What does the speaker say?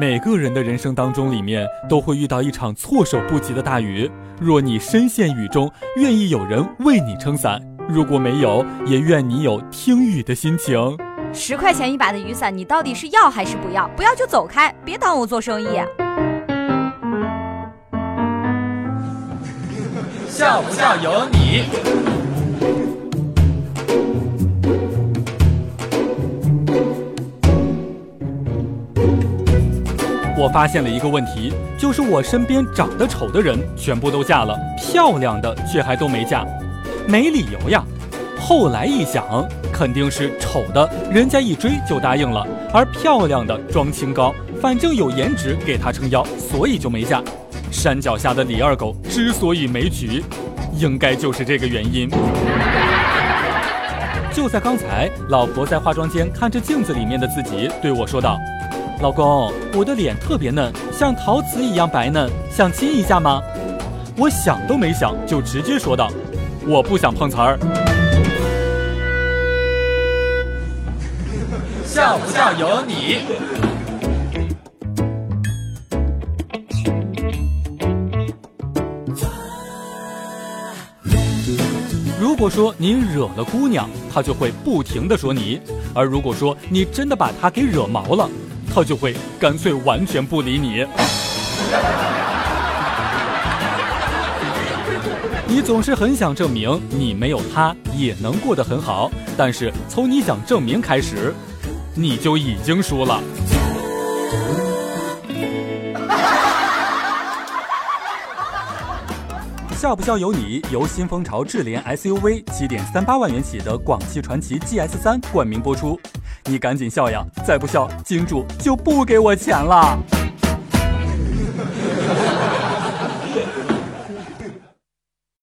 每个人的人生当中里面都会遇到一场措手不及的大雨。若你身陷雨中，愿意有人为你撑伞；如果没有，也愿你有听雨的心情。十块钱一把的雨伞，你到底是要还是不要？不要就走开，别耽误做生意。笑不笑由你。我发现了一个问题，就是我身边长得丑的人全部都嫁了，漂亮的却还都没嫁，没理由呀。后来一想，肯定是丑的，人家一追就答应了，而漂亮的装清高，反正有颜值给他撑腰，所以就没嫁。山脚下的李二狗之所以没娶，应该就是这个原因。就在刚才，老婆在化妆间看着镜子里面的自己，对我说道。老公，我的脸特别嫩，像陶瓷一样白嫩，想亲一下吗？我想都没想就直接说道：“我不想碰瓷儿。”笑不笑由你。如果说你惹了姑娘，她就会不停的说你；而如果说你真的把她给惹毛了，他就会干脆完全不理你。你总是很想证明你没有他也能过得很好，但是从你想证明开始，你就已经输了。笑不笑由你，由新风潮智联 SUV 七点三八万元起的广汽传祺 GS 三冠名播出。你赶紧笑呀！再不笑，金主就不给我钱了。